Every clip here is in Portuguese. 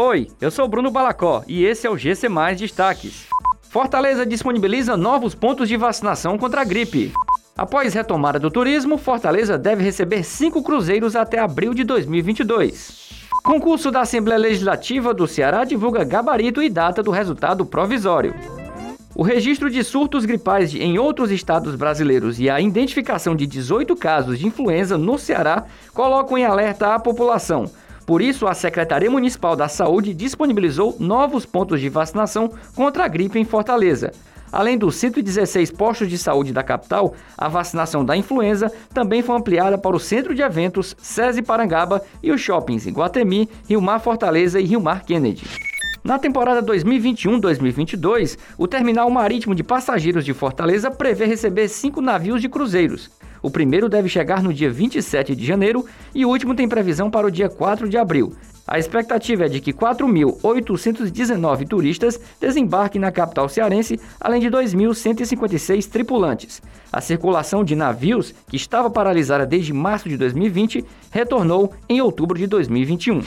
Oi, eu sou Bruno Balacó e esse é o GC Mais Destaques. Fortaleza disponibiliza novos pontos de vacinação contra a gripe. Após retomada do turismo, Fortaleza deve receber cinco cruzeiros até abril de 2022. Concurso da Assembleia Legislativa do Ceará divulga gabarito e data do resultado provisório. O registro de surtos gripais em outros estados brasileiros e a identificação de 18 casos de influenza no Ceará colocam em alerta a população. Por isso, a Secretaria Municipal da Saúde disponibilizou novos pontos de vacinação contra a gripe em Fortaleza. Além dos 116 postos de saúde da capital, a vacinação da influenza também foi ampliada para o Centro de Eventos, SESI Parangaba e os shoppings em Guatemi, Rio Mar Fortaleza e Rio Mar Kennedy. Na temporada 2021-2022, o terminal marítimo de passageiros de Fortaleza prevê receber cinco navios de cruzeiros. O primeiro deve chegar no dia 27 de janeiro e o último tem previsão para o dia 4 de abril. A expectativa é de que 4.819 turistas desembarquem na capital cearense, além de 2.156 tripulantes. A circulação de navios, que estava paralisada desde março de 2020, retornou em outubro de 2021.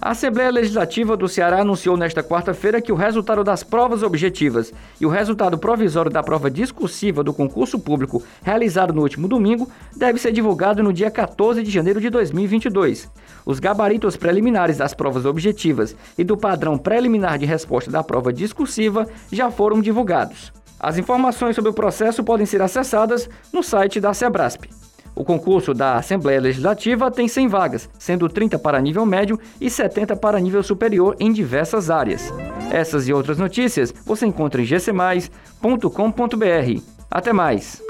A Assembleia Legislativa do Ceará anunciou nesta quarta-feira que o resultado das provas objetivas e o resultado provisório da prova discursiva do concurso público realizado no último domingo deve ser divulgado no dia 14 de janeiro de 2022. Os gabaritos preliminares das provas objetivas e do padrão preliminar de resposta da prova discursiva já foram divulgados. As informações sobre o processo podem ser acessadas no site da Sebrasp. O concurso da Assembleia Legislativa tem 100 vagas, sendo 30 para nível médio e 70 para nível superior em diversas áreas. Essas e outras notícias você encontra em gcmais.com.br. Até mais!